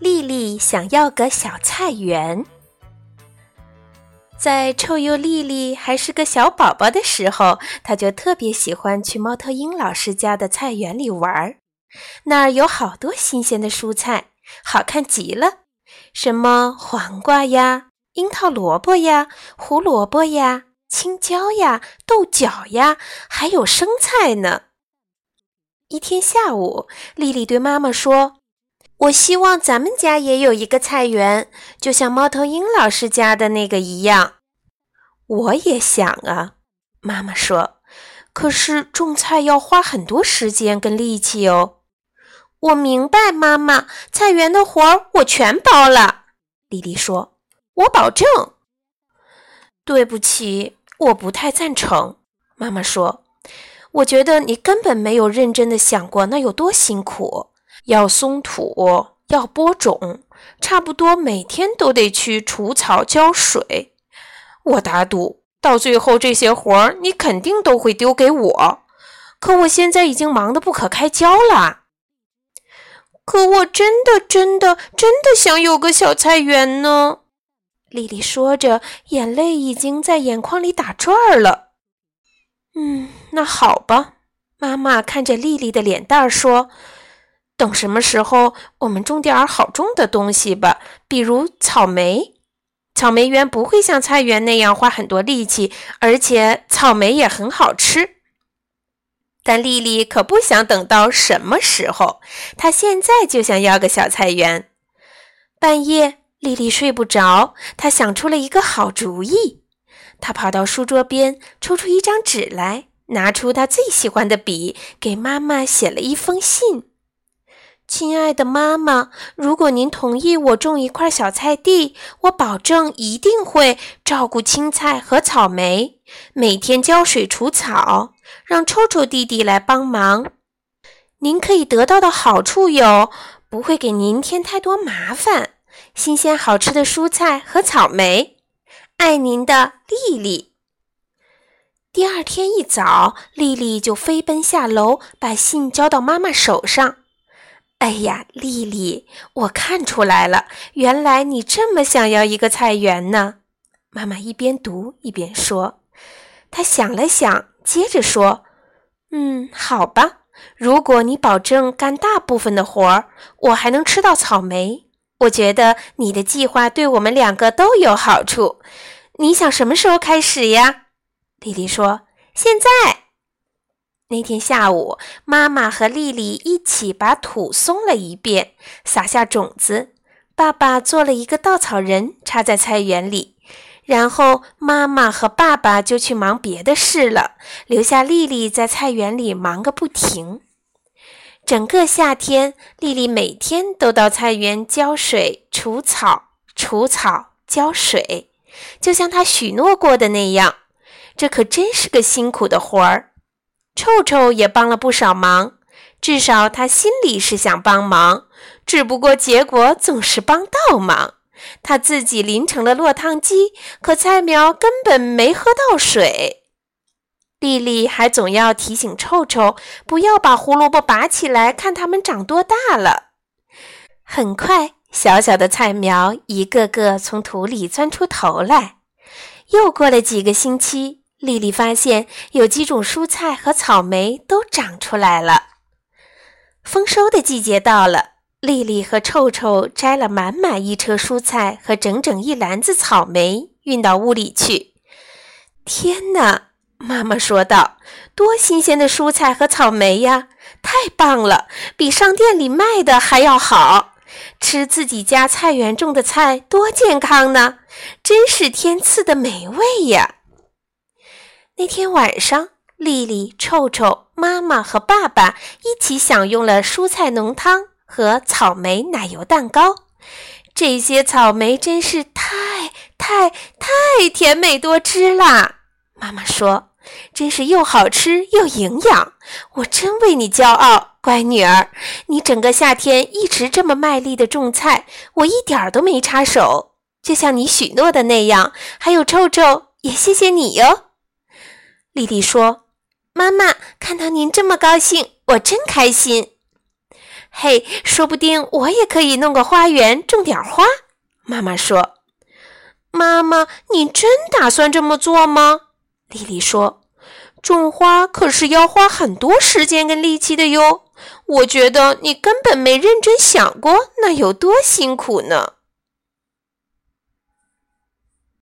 丽丽想要个小菜园。在臭鼬丽丽还是个小宝宝的时候，她就特别喜欢去猫头鹰老师家的菜园里玩儿。那儿有好多新鲜的蔬菜，好看极了，什么黄瓜呀、樱桃萝卜呀、胡萝卜呀、青椒呀、豆角呀，还有生菜呢。一天下午，丽丽对妈妈说。我希望咱们家也有一个菜园，就像猫头鹰老师家的那个一样。我也想啊，妈妈说。可是种菜要花很多时间跟力气哦。我明白，妈妈，菜园的活儿我全包了。丽丽说：“我保证。”对不起，我不太赞成。妈妈说：“我觉得你根本没有认真的想过那有多辛苦。”要松土，要播种，差不多每天都得去除草、浇水。我打赌，到最后这些活儿你肯定都会丢给我。可我现在已经忙得不可开交了。可我真的、真的、真的想有个小菜园呢。丽丽说着，眼泪已经在眼眶里打转儿了。嗯，那好吧。妈妈看着丽丽的脸蛋儿说。等什么时候我们种点儿好种的东西吧，比如草莓。草莓园不会像菜园那样花很多力气，而且草莓也很好吃。但丽丽可不想等到什么时候，她现在就想要个小菜园。半夜，丽丽睡不着，她想出了一个好主意。她跑到书桌边，抽出一张纸来，拿出她最喜欢的笔，给妈妈写了一封信。亲爱的妈妈，如果您同意我种一块小菜地，我保证一定会照顾青菜和草莓，每天浇水除草，让臭臭弟弟来帮忙。您可以得到的好处有：不会给您添太多麻烦，新鲜好吃的蔬菜和草莓。爱您的丽丽。第二天一早，丽丽就飞奔下楼，把信交到妈妈手上。哎呀，丽丽，我看出来了，原来你这么想要一个菜园呢。妈妈一边读一边说。她想了想，接着说：“嗯，好吧，如果你保证干大部分的活儿，我还能吃到草莓。我觉得你的计划对我们两个都有好处。你想什么时候开始呀？”丽丽说：“现在。”那天下午，妈妈和丽丽一起把土松了一遍，撒下种子。爸爸做了一个稻草人，插在菜园里。然后，妈妈和爸爸就去忙别的事了，留下丽丽在菜园里忙个不停。整个夏天，丽丽每天都到菜园浇水、除草、除草、浇水，就像她许诺过的那样。这可真是个辛苦的活儿。臭臭也帮了不少忙，至少他心里是想帮忙，只不过结果总是帮倒忙。他自己淋成了落汤鸡，可菜苗根本没喝到水。丽丽还总要提醒臭臭不要把胡萝卜拔起来，看它们长多大了。很快，小小的菜苗一个个从土里钻出头来。又过了几个星期。丽丽发现有几种蔬菜和草莓都长出来了。丰收的季节到了，丽丽和臭臭摘了满满一车蔬菜和整整一篮子草莓，运到屋里去。天哪！妈妈说道：“多新鲜的蔬菜和草莓呀！太棒了，比商店里卖的还要好。吃自己家菜园种的菜，多健康呢！真是天赐的美味呀！”那天晚上，丽丽、臭臭、妈妈和爸爸一起享用了蔬菜浓汤和草莓奶油蛋糕。这些草莓真是太太太甜美多汁啦！妈妈说：“真是又好吃又营养。”我真为你骄傲，乖女儿。你整个夏天一直这么卖力的种菜，我一点儿都没插手，就像你许诺的那样。还有臭臭，也谢谢你哟。丽丽说：“妈妈，看到您这么高兴，我真开心。”嘿，说不定我也可以弄个花园，种点花。”妈妈说。“妈妈，你真打算这么做吗？”丽丽说。“种花可是要花很多时间跟力气的哟。我觉得你根本没认真想过那有多辛苦呢。”